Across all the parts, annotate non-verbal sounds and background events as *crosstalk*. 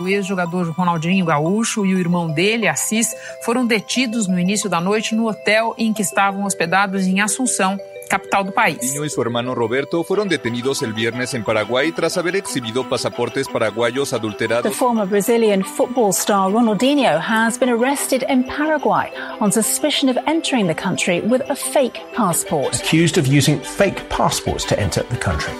O ex-jogador Ronaldinho Gaúcho e o irmão dele, Assis, foram detidos no início da noite no hotel em que estavam hospedados em Assunção, capital do país. Niño y su hermano Roberto fueron detenidos el viernes en Paraguay tras haber exhibido pasaportes paraguayos adulterados. The former Brazilian football star Ronaldinho has been arrested in Paraguay on suspicion of entering the country with a fake passport. Accused of using fake passports to enter the country.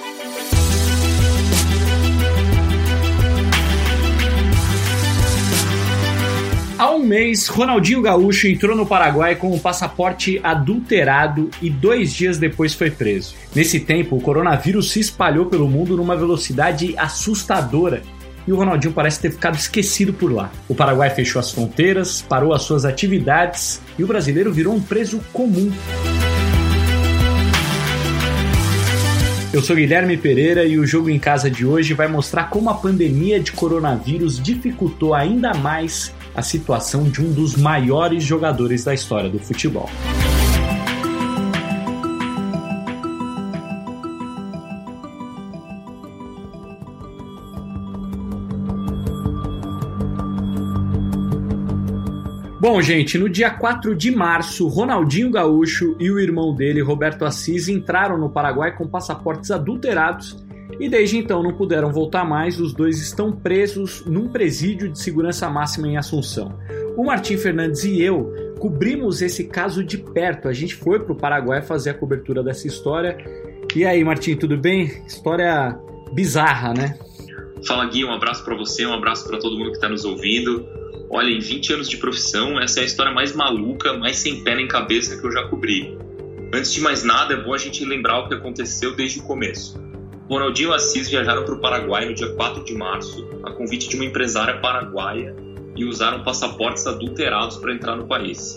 Mês, Ronaldinho Gaúcho entrou no Paraguai com um passaporte adulterado e dois dias depois foi preso. Nesse tempo, o coronavírus se espalhou pelo mundo numa velocidade assustadora e o Ronaldinho parece ter ficado esquecido por lá. O Paraguai fechou as fronteiras, parou as suas atividades e o brasileiro virou um preso comum. Eu sou Guilherme Pereira e o jogo em casa de hoje vai mostrar como a pandemia de coronavírus dificultou ainda mais a situação de um dos maiores jogadores da história do futebol. Bom, gente, no dia 4 de março, Ronaldinho Gaúcho e o irmão dele, Roberto Assis, entraram no Paraguai com passaportes adulterados e desde então não puderam voltar mais. Os dois estão presos num presídio de segurança máxima em Assunção. O Martim Fernandes e eu cobrimos esse caso de perto. A gente foi para o Paraguai fazer a cobertura dessa história. E aí, Martim, tudo bem? História bizarra, né? Fala Gui, um abraço para você, um abraço para todo mundo que está nos ouvindo. Olha, em 20 anos de profissão, essa é a história mais maluca, mais sem pé nem cabeça que eu já cobri. Antes de mais nada, é bom a gente lembrar o que aconteceu desde o começo. Ronaldinho e Assis viajaram para o Paraguai no dia 4 de março, a convite de uma empresária paraguaia, e usaram passaportes adulterados para entrar no país.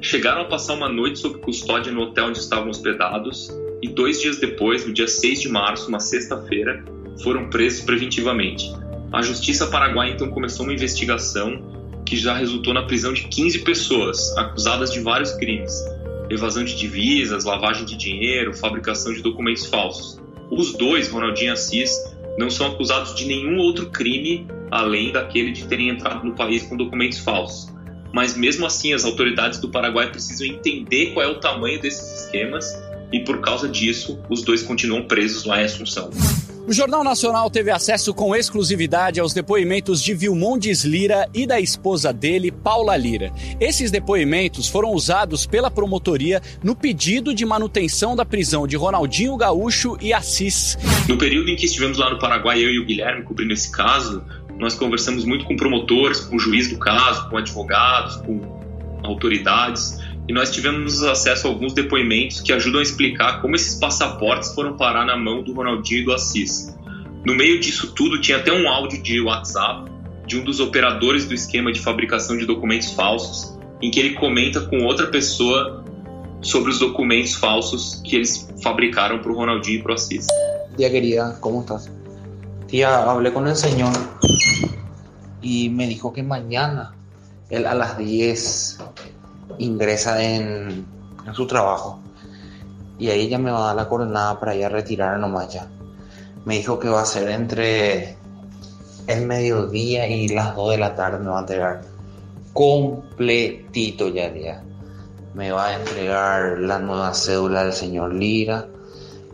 Chegaram a passar uma noite sob custódia no hotel onde estavam hospedados, e dois dias depois, no dia 6 de março, uma sexta-feira, foram presos preventivamente. A justiça paraguaia então começou uma investigação que já resultou na prisão de 15 pessoas acusadas de vários crimes: evasão de divisas, lavagem de dinheiro, fabricação de documentos falsos. Os dois, Ronaldinho e Assis, não são acusados de nenhum outro crime além daquele de terem entrado no país com documentos falsos. Mas mesmo assim, as autoridades do Paraguai precisam entender qual é o tamanho desses esquemas e por causa disso, os dois continuam presos lá em Assunção. O Jornal Nacional teve acesso com exclusividade aos depoimentos de Vilmondes Lira e da esposa dele, Paula Lira. Esses depoimentos foram usados pela promotoria no pedido de manutenção da prisão de Ronaldinho Gaúcho e Assis. No período em que estivemos lá no Paraguai, eu e o Guilherme cobrindo esse caso, nós conversamos muito com promotores, com o juiz do caso, com advogados, com autoridades e nós tivemos acesso a alguns depoimentos que ajudam a explicar como esses passaportes foram parar na mão do Ronaldinho e do Assis. No meio disso tudo, tinha até um áudio de WhatsApp de um dos operadores do esquema de fabricação de documentos falsos, em que ele comenta com outra pessoa sobre os documentos falsos que eles fabricaram para o Ronaldinho e para o Assis. Dia querida, como estás? Tia, hablé con el señor y me dijo que mañana él a las 10 ingresa en, su trabajo y ahí ya me va a dar la coordenada para ir a retirar nomás ya. Me dijo que va a ser entre el mediodía y las 2 de la tarde me va a entregar completito ya día. Me va a entregar la nueva cédula del señor Lira,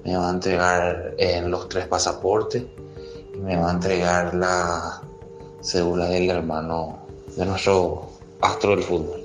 me va a entregar en los tres pasaportes y me va a entregar la cédula del hermano de nuestro astro del fútbol.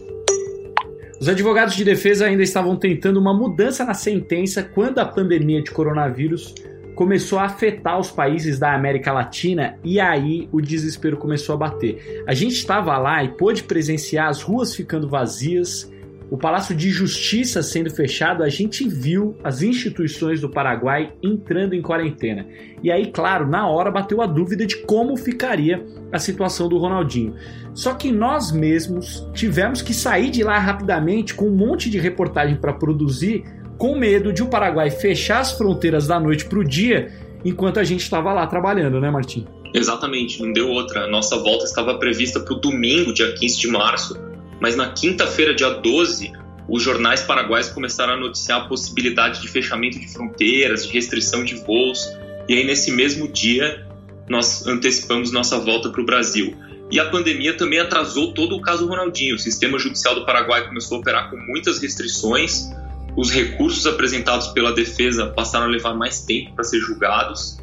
Os advogados de defesa ainda estavam tentando uma mudança na sentença quando a pandemia de coronavírus começou a afetar os países da América Latina e aí o desespero começou a bater. A gente estava lá e pôde presenciar as ruas ficando vazias, o Palácio de Justiça sendo fechado, a gente viu as instituições do Paraguai entrando em quarentena. E aí, claro, na hora bateu a dúvida de como ficaria a situação do Ronaldinho. Só que nós mesmos tivemos que sair de lá rapidamente com um monte de reportagem para produzir, com medo de o Paraguai fechar as fronteiras da noite para o dia, enquanto a gente estava lá trabalhando, né, Martim? Exatamente, não deu outra. Nossa volta estava prevista para o domingo, dia 15 de março mas na quinta-feira, dia 12, os jornais paraguaios começaram a noticiar a possibilidade de fechamento de fronteiras, de restrição de voos. E aí, nesse mesmo dia, nós antecipamos nossa volta para o Brasil. E a pandemia também atrasou todo o caso Ronaldinho. O sistema judicial do Paraguai começou a operar com muitas restrições, os recursos apresentados pela defesa passaram a levar mais tempo para ser julgados.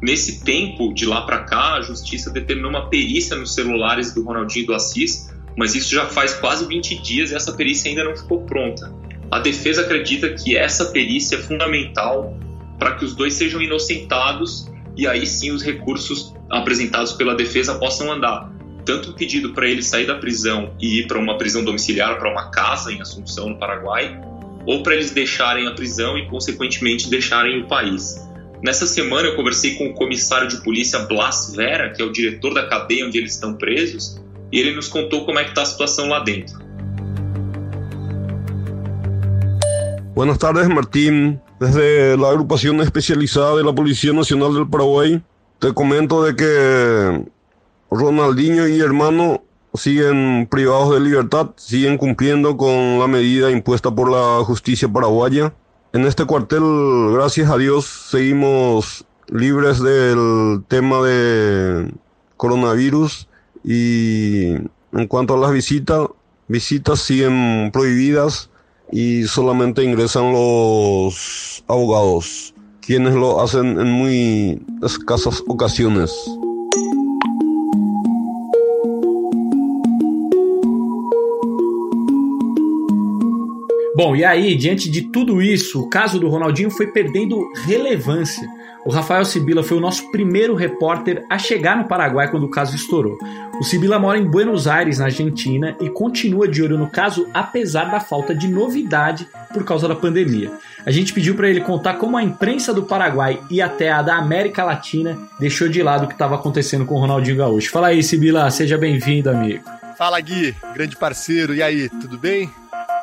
Nesse tempo, de lá para cá, a justiça determinou uma perícia nos celulares do Ronaldinho e do Assis, mas isso já faz quase 20 dias e essa perícia ainda não ficou pronta. A defesa acredita que essa perícia é fundamental para que os dois sejam inocentados e aí sim os recursos apresentados pela defesa possam andar. Tanto o pedido para ele sair da prisão e ir para uma prisão domiciliar, para uma casa em Assunção, no Paraguai, ou para eles deixarem a prisão e, consequentemente, deixarem o país. Nessa semana eu conversei com o comissário de polícia Blas Vera, que é o diretor da cadeia onde eles estão presos, e ele nos contou como é que está a situação lá dentro. Buenas tardes, Martín. Desde la agrupación especializada de la Policía Nacional del Paraguay, te comento de que Ronaldinho y hermano siguen privados de libertad, siguen cumpliendo con la medida impuesta por la justicia paraguaya. En este cuartel, gracias a Dios, seguimos libres del tema de coronavirus y en cuanto a las visitas, visitas siguen prohibidas y solamente ingresan los abogados, quienes lo hacen en muy escasas ocasiones. Bom, e aí, diante de tudo isso, o caso do Ronaldinho foi perdendo relevância. O Rafael Sibila foi o nosso primeiro repórter a chegar no Paraguai quando o caso estourou. O Sibila mora em Buenos Aires, na Argentina, e continua de olho no caso apesar da falta de novidade por causa da pandemia. A gente pediu para ele contar como a imprensa do Paraguai e até a da América Latina deixou de lado o que estava acontecendo com o Ronaldinho Gaúcho. Fala aí, Sibila, seja bem-vindo, amigo. Fala, Gui, grande parceiro. E aí, tudo bem?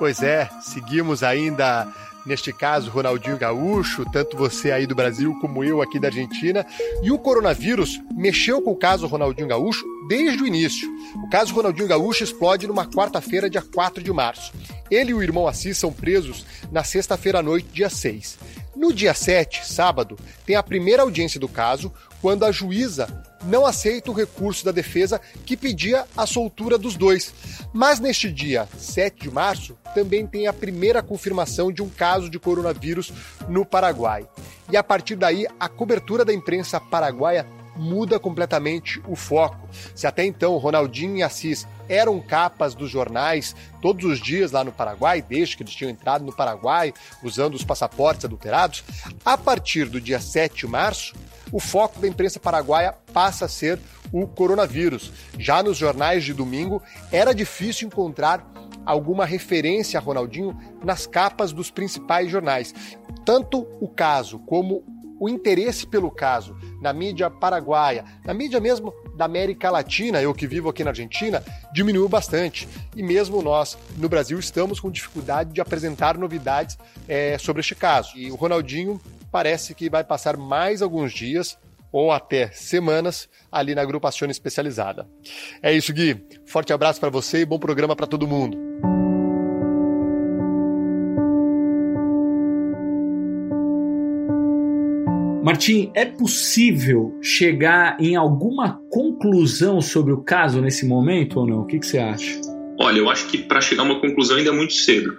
Pois é, seguimos ainda neste caso Ronaldinho Gaúcho, tanto você aí do Brasil como eu aqui da Argentina. E o coronavírus mexeu com o caso Ronaldinho Gaúcho desde o início. O caso Ronaldinho Gaúcho explode numa quarta-feira, dia 4 de março. Ele e o irmão Assis são presos na sexta-feira à noite, dia 6. No dia 7, sábado, tem a primeira audiência do caso, quando a juíza não aceita o recurso da defesa que pedia a soltura dos dois. Mas neste dia 7 de março, também tem a primeira confirmação de um caso de coronavírus no Paraguai. E a partir daí, a cobertura da imprensa paraguaia muda completamente o foco. Se até então Ronaldinho e Assis eram capas dos jornais todos os dias lá no Paraguai, desde que eles tinham entrado no Paraguai usando os passaportes adulterados, a partir do dia 7 de março, o foco da imprensa paraguaia passa a ser o coronavírus. Já nos jornais de domingo, era difícil encontrar alguma referência a Ronaldinho nas capas dos principais jornais. Tanto o caso como o interesse pelo caso na mídia paraguaia, na mídia mesmo da América Latina, eu que vivo aqui na Argentina, diminuiu bastante. E mesmo nós, no Brasil, estamos com dificuldade de apresentar novidades é, sobre este caso. E o Ronaldinho parece que vai passar mais alguns dias ou até semanas ali na agrupação especializada. É isso, Gui. Forte abraço para você e bom programa para todo mundo. Martim, é possível chegar em alguma conclusão sobre o caso nesse momento ou não? O que, que você acha? Olha, eu acho que para chegar a uma conclusão ainda é muito cedo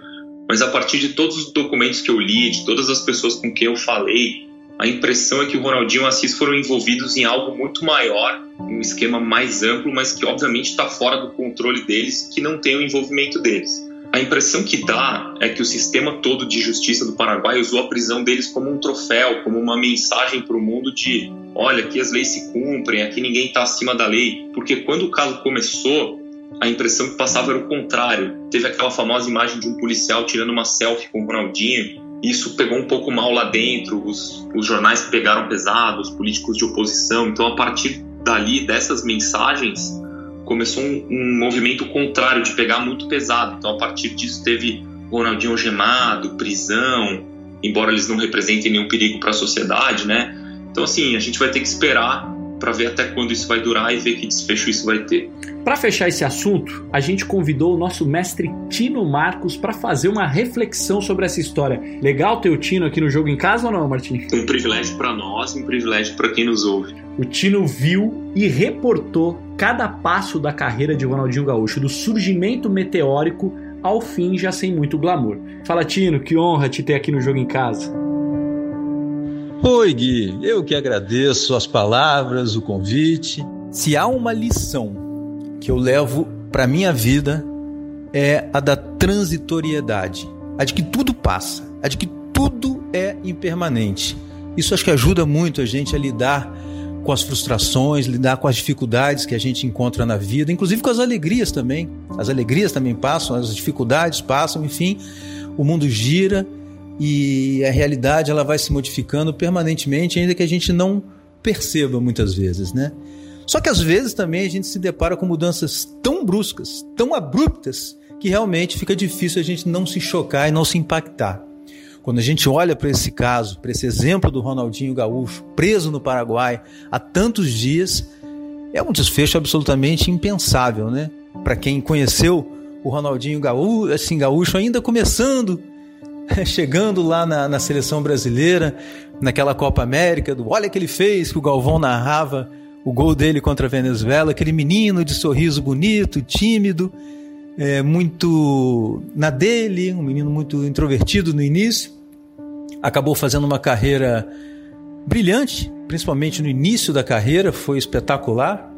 mas a partir de todos os documentos que eu li, de todas as pessoas com quem eu falei, a impressão é que o Ronaldinho e o Assis foram envolvidos em algo muito maior, um esquema mais amplo, mas que obviamente está fora do controle deles, que não tem o envolvimento deles. A impressão que dá é que o sistema todo de justiça do Paraguai usou a prisão deles como um troféu, como uma mensagem para o mundo de: olha, aqui as leis se cumprem, aqui ninguém está acima da lei. Porque quando o caso começou, a impressão que passava era o contrário. Teve aquela famosa imagem de um policial tirando uma selfie com o Ronaldinho. Isso pegou um pouco mal lá dentro, os, os jornais pegaram pesado, os políticos de oposição. Então, a partir dali, dessas mensagens, começou um, um movimento contrário, de pegar muito pesado. Então, a partir disso, teve Ronaldinho algemado, prisão, embora eles não representem nenhum perigo para a sociedade, né? Então, assim, a gente vai ter que esperar para ver até quando isso vai durar e ver que desfecho isso vai ter. Para fechar esse assunto, a gente convidou o nosso mestre Tino Marcos para fazer uma reflexão sobre essa história. Legal ter o Tino aqui no jogo em casa ou não, Martim? Um privilégio para nós, um privilégio para quem nos ouve. O Tino viu e reportou cada passo da carreira de Ronaldinho Gaúcho, do surgimento meteórico ao fim já sem muito glamour. Fala Tino, que honra te ter aqui no jogo em casa. Oi, Gui. Eu que agradeço as palavras, o convite. Se há uma lição que eu levo para minha vida é a da transitoriedade, a de que tudo passa, a de que tudo é impermanente. Isso acho que ajuda muito a gente a lidar com as frustrações, lidar com as dificuldades que a gente encontra na vida, inclusive com as alegrias também. As alegrias também passam, as dificuldades passam, enfim, o mundo gira e a realidade ela vai se modificando permanentemente, ainda que a gente não perceba muitas vezes, né? Só que às vezes também a gente se depara com mudanças tão bruscas, tão abruptas, que realmente fica difícil a gente não se chocar e não se impactar. Quando a gente olha para esse caso, para esse exemplo do Ronaldinho Gaúcho, preso no Paraguai há tantos dias, é um desfecho absolutamente impensável, né? Para quem conheceu o Ronaldinho Gaúcho, assim, Gaúcho ainda começando *laughs* chegando lá na, na, seleção brasileira, naquela Copa América, do olha que ele fez, que o Galvão narrava o gol dele contra a Venezuela, aquele menino de sorriso bonito, tímido, é, muito na dele, um menino muito introvertido no início, acabou fazendo uma carreira brilhante, principalmente no início da carreira, foi espetacular.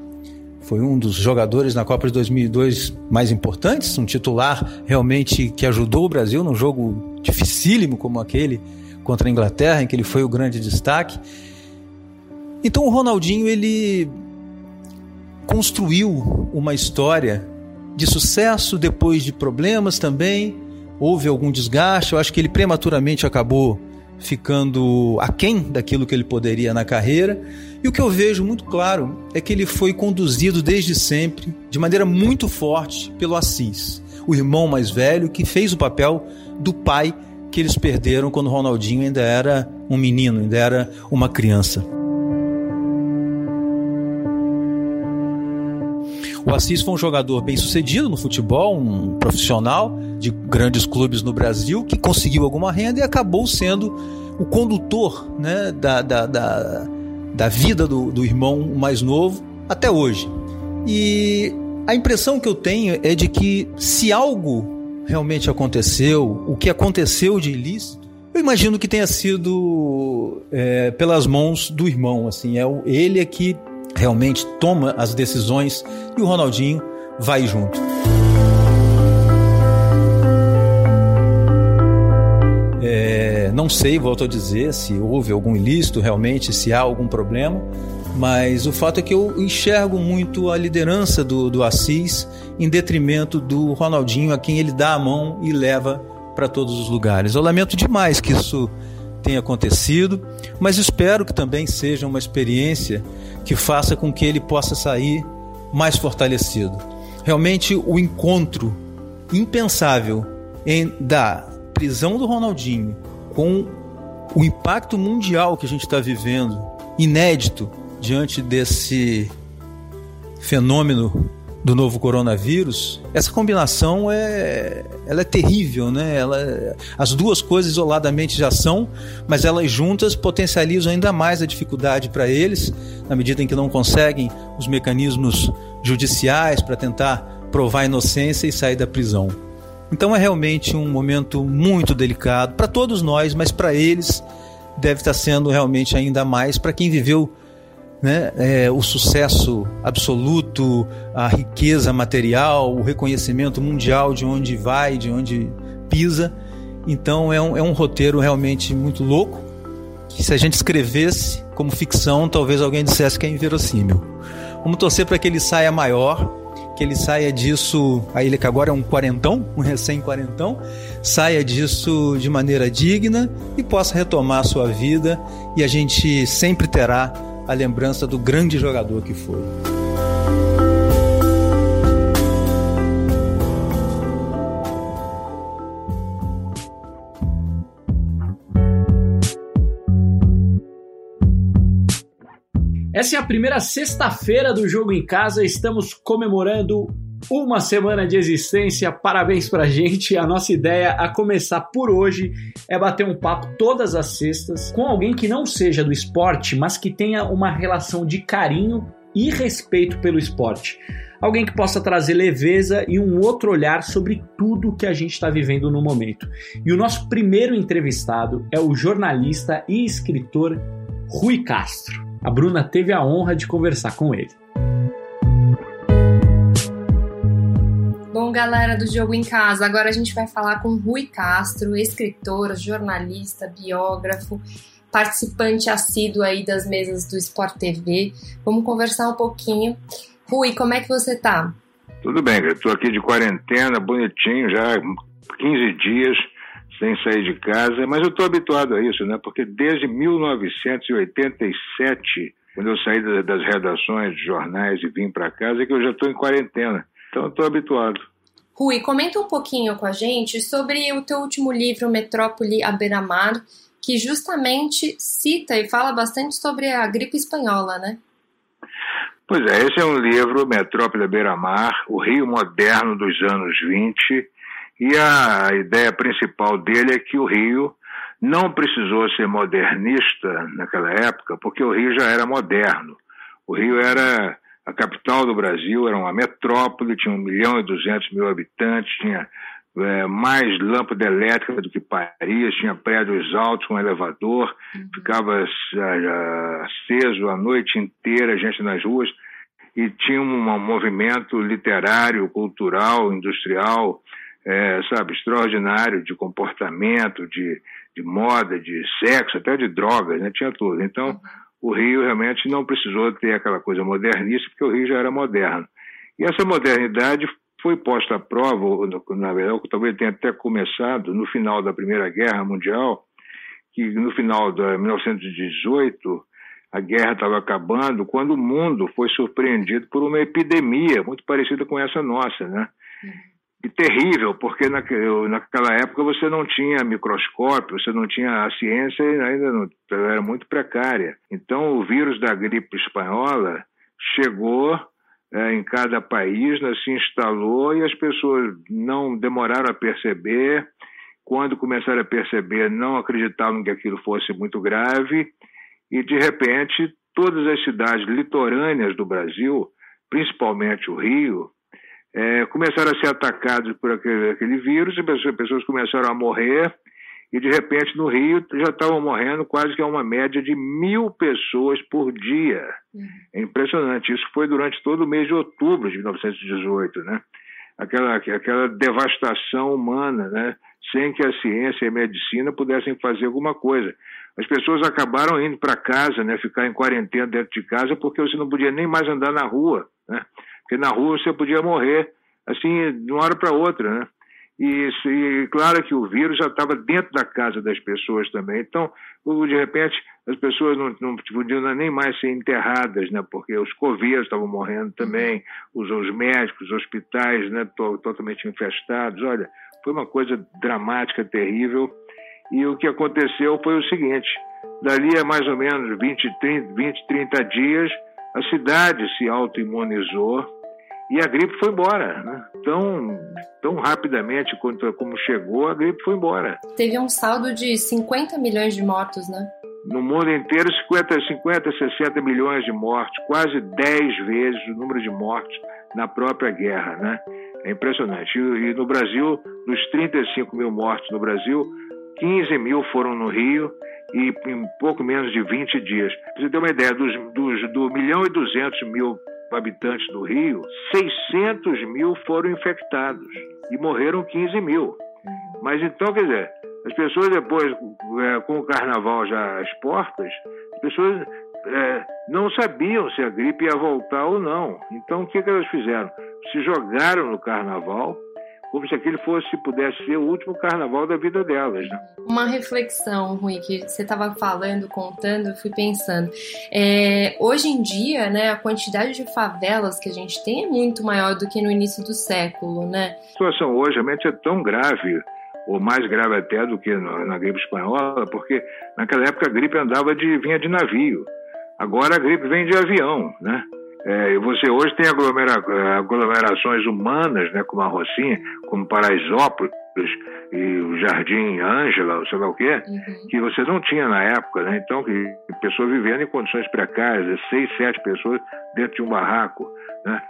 Foi um dos jogadores na Copa de 2002 mais importantes, um titular realmente que ajudou o Brasil num jogo dificílimo como aquele contra a Inglaterra, em que ele foi o grande destaque. Então o Ronaldinho ele construiu uma história de sucesso depois de problemas também. Houve algum desgaste, eu acho que ele prematuramente acabou ficando aquém daquilo que ele poderia na carreira. E o que eu vejo muito claro é que ele foi conduzido desde sempre, de maneira muito forte, pelo Assis, o irmão mais velho, que fez o papel do pai que eles perderam quando Ronaldinho ainda era um menino, ainda era uma criança. O Assis foi um jogador bem sucedido no futebol, um profissional de grandes clubes no Brasil, que conseguiu alguma renda e acabou sendo o condutor né, da, da, da, da vida do, do irmão mais novo até hoje. E a impressão que eu tenho é de que se algo realmente aconteceu, o que aconteceu de ilícito, eu imagino que tenha sido é, pelas mãos do irmão, assim, é ele é que realmente toma as decisões e o Ronaldinho vai junto. É, não sei, volto a dizer, se houve algum ilícito realmente, se há algum problema, mas o fato é que eu enxergo muito a liderança do, do Assis em detrimento do Ronaldinho, a quem ele dá a mão e leva para todos os lugares. Eu lamento demais que isso tenha acontecido, mas espero que também seja uma experiência que faça com que ele possa sair mais fortalecido. Realmente, o encontro impensável em, da prisão do Ronaldinho com o impacto mundial que a gente está vivendo, inédito, diante desse fenômeno do novo coronavírus, essa combinação é, ela é terrível, né? Ela, as duas coisas isoladamente já são, mas elas juntas potencializam ainda mais a dificuldade para eles, na medida em que não conseguem os mecanismos judiciais para tentar provar a inocência e sair da prisão. Então é realmente um momento muito delicado para todos nós, mas para eles deve estar sendo realmente ainda mais para quem viveu né, é, o sucesso absoluto, a riqueza material, o reconhecimento mundial de onde vai, de onde pisa. Então é um, é um roteiro realmente muito louco. Que se a gente escrevesse como ficção, talvez alguém dissesse que é inverossímil. Vamos torcer para que ele saia maior, que ele saia disso, aí ele que agora é um quarentão, um recém-quarentão, saia disso de maneira digna e possa retomar a sua vida e a gente sempre terá a lembrança do grande jogador que foi. Essa é a primeira sexta-feira do jogo em casa. Estamos comemorando uma semana de existência. Parabéns pra gente. A nossa ideia a começar por hoje é bater um papo todas as sextas com alguém que não seja do esporte, mas que tenha uma relação de carinho e respeito pelo esporte. Alguém que possa trazer leveza e um outro olhar sobre tudo que a gente está vivendo no momento. E o nosso primeiro entrevistado é o jornalista e escritor Rui Castro. A Bruna teve a honra de conversar com ele. Bom, galera do Jogo em Casa, agora a gente vai falar com Rui Castro, escritor, jornalista, biógrafo, participante assíduo aí das mesas do Sport TV. Vamos conversar um pouquinho. Rui, como é que você tá? Tudo bem, eu tô aqui de quarentena, bonitinho, já 15 dias sem sair de casa, mas eu estou habituado a isso, né? Porque desde 1987, quando eu saí das redações de jornais e vim para casa, é que eu já estou em quarentena. Então estou habituado. Rui, comenta um pouquinho com a gente sobre o teu último livro, Metrópole à Beira-Mar, que justamente cita e fala bastante sobre a gripe espanhola, né? Pois é, esse é um livro, Metrópole à Beira-Mar, o Rio Moderno dos anos 20, e a ideia principal dele é que o Rio não precisou ser modernista naquela época, porque o Rio já era moderno. O Rio era a capital do Brasil, era uma metrópole, tinha 1 milhão e 200 mil habitantes, tinha é, mais lâmpada elétrica do que Paris, tinha prédios altos com elevador, uhum. ficava uh, aceso a noite inteira, gente nas ruas, e tinha um movimento literário, cultural, industrial, é, sabe, extraordinário de comportamento, de, de moda, de sexo, até de drogas, né? tinha tudo. Então, o Rio realmente não precisou ter aquela coisa modernista, porque o Rio já era moderno. E essa modernidade foi posta à prova, na verdade, talvez tenha até começado no final da Primeira Guerra Mundial, que no final de 1918 a guerra estava acabando, quando o mundo foi surpreendido por uma epidemia muito parecida com essa nossa, né? E terrível, porque naquela época você não tinha microscópio, você não tinha a ciência ainda não, era muito precária. Então o vírus da gripe espanhola chegou é, em cada país, né, se instalou e as pessoas não demoraram a perceber. Quando começaram a perceber, não acreditavam que aquilo fosse muito grave e de repente todas as cidades litorâneas do Brasil, principalmente o Rio, é, começaram a ser atacados por aquele, aquele vírus, e as pessoas começaram a morrer, e de repente no Rio já estavam morrendo quase que uma média de mil pessoas por dia. Uhum. É impressionante. Isso foi durante todo o mês de outubro de 1918, né? Aquela, aquela devastação humana, né? Sem que a ciência e a medicina pudessem fazer alguma coisa. As pessoas acabaram indo para casa, né? Ficar em quarentena dentro de casa porque você não podia nem mais andar na rua, né? Porque na rua você podia morrer, assim, de uma hora para outra, né? E, e, claro que o vírus já estava dentro da casa das pessoas também. Então, de repente, as pessoas não, não podiam nem mais ser enterradas, né? Porque os coveiros estavam morrendo também, os, os médicos, os hospitais, né? totalmente infestados. Olha, foi uma coisa dramática, terrível. E o que aconteceu foi o seguinte: dali a mais ou menos 20, 30, 20, 30 dias, a cidade se autoimunizou e a gripe foi embora. Né? Tão, tão rapidamente quanto, como chegou, a gripe foi embora. Teve um saldo de 50 milhões de mortos, né? No mundo inteiro, 50, 50, 60 milhões de mortes, quase 10 vezes o número de mortes na própria guerra, né? É impressionante. E, e no Brasil, dos 35 mil mortos no Brasil, 15 mil foram no Rio e em pouco menos de 20 dias. Pra você ter uma ideia, dos, dos, do milhão e 200 mil habitantes do Rio, 600 mil foram infectados e morreram 15 mil. Mas então, quer dizer, as pessoas depois, é, com o carnaval já às portas, as pessoas é, não sabiam se a gripe ia voltar ou não. Então, o que, que elas fizeram? Se jogaram no carnaval como se aquele fosse, pudesse ser o último carnaval da vida delas. Né? Uma reflexão, Rui, que você estava falando, contando, eu fui pensando. É, hoje em dia, né, a quantidade de favelas que a gente tem é muito maior do que no início do século, né? A situação hoje realmente é tão grave ou mais grave até do que na gripe espanhola, porque naquela época a gripe andava de vinha de navio. Agora a gripe vem de avião, né? É, você hoje tem aglomera aglomerações humanas, né, como a Rocinha, como Paraisópolis e o Jardim Ângela, sei lá o quê, uhum. que você não tinha na época, né? Então, que pessoas vivendo em condições precárias, seis, sete pessoas dentro de um barraco, né?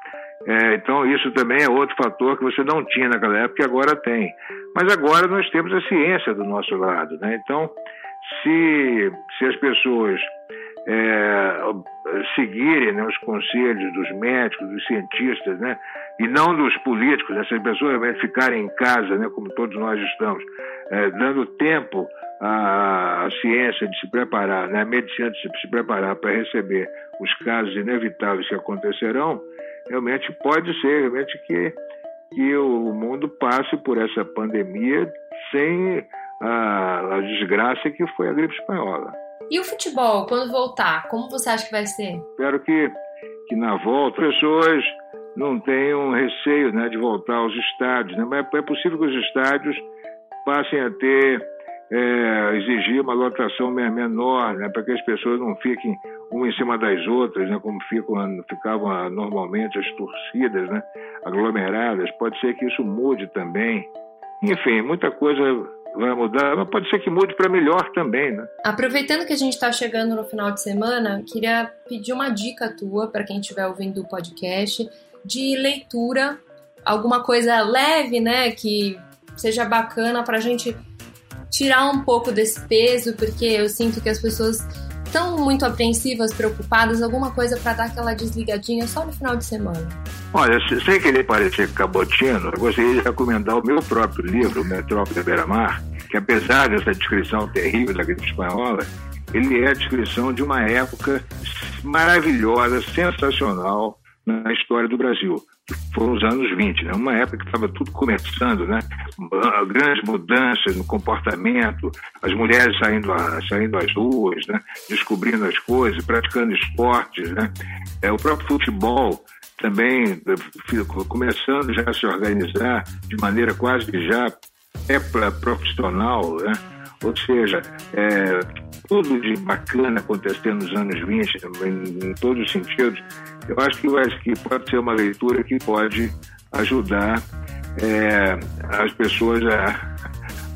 É, então, isso também é outro fator que você não tinha naquela época e agora tem. Mas agora nós temos a ciência do nosso lado. Né? Então, se, se as pessoas é, seguirem né, os conselhos dos médicos, dos cientistas, né, e não dos políticos, essas pessoas realmente ficarem em casa, né, como todos nós estamos, é, dando tempo à, à, ciência de se preparar, né, a medicina de se, se preparar para receber os casos inevitáveis que acontecerão, realmente pode ser realmente que, que o mundo passe por essa pandemia sem a, a desgraça que foi a gripe espanhola. E o futebol, quando voltar, como você acha que vai ser? Espero que, que na volta pessoas não tenham receio né, de voltar aos estádios. Né? Mas é possível que os estádios passem a ter, é, exigir uma lotação menor, né, para que as pessoas não fiquem uma em cima das outras, né, como ficam, ficavam normalmente as torcidas né, aglomeradas. Pode ser que isso mude também. Enfim, muita coisa vai mudar, mas pode ser que mude para melhor também, né? Aproveitando que a gente está chegando no final de semana, queria pedir uma dica tua para quem estiver ouvindo o podcast de leitura, alguma coisa leve, né, que seja bacana para a gente tirar um pouco desse peso, porque eu sinto que as pessoas estão muito apreensivas, preocupadas, alguma coisa para dar aquela desligadinha só no final de semana. Olha, sem querer parecer cabotino, eu gostaria de recomendar o meu próprio livro, Metrópole Beira-Mar, que apesar dessa descrição terrível da gripe espanhola, ele é a descrição de uma época maravilhosa, sensacional na história do Brasil, foram os anos 20, né? uma época que estava tudo começando, né? grandes mudanças no comportamento, as mulheres saindo, a, saindo às ruas, né? descobrindo as coisas, praticando esportes, né? é, o próprio futebol também começando já a se organizar de maneira quase já é profissional, né? ou seja, é, tudo de bacana acontecendo nos anos 20, em, em todos os sentidos, eu acho que, eu acho que pode ser uma leitura que pode ajudar é, as pessoas a,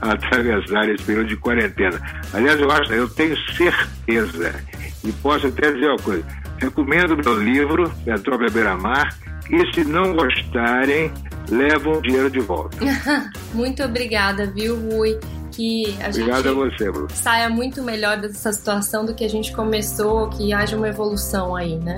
a atravessar esse período de quarentena. Aliás, eu acho, eu tenho certeza, e posso até dizer uma coisa, recomendo meu livro, Metrópole Beira-Mar, e se não gostarem, levam o dinheiro de volta. *laughs* Muito obrigada, viu, Rui? Que a Obrigado gente a você, Bruno. saia muito melhor dessa situação do que a gente começou, que haja uma evolução aí, né?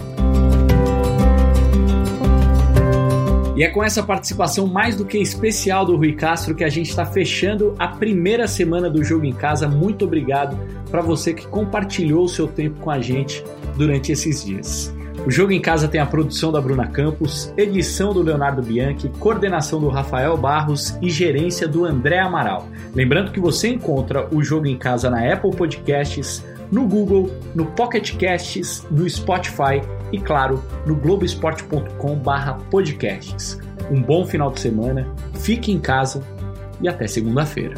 E é com essa participação mais do que especial do Rui Castro que a gente está fechando a primeira semana do Jogo em Casa. Muito obrigado para você que compartilhou o seu tempo com a gente durante esses dias. O Jogo em Casa tem a produção da Bruna Campos, edição do Leonardo Bianchi, coordenação do Rafael Barros e gerência do André Amaral. Lembrando que você encontra o Jogo em Casa na Apple Podcasts, no Google, no Pocket Casts, no Spotify e, claro, no globesport.com/podcasts. Um bom final de semana, fique em casa e até segunda-feira.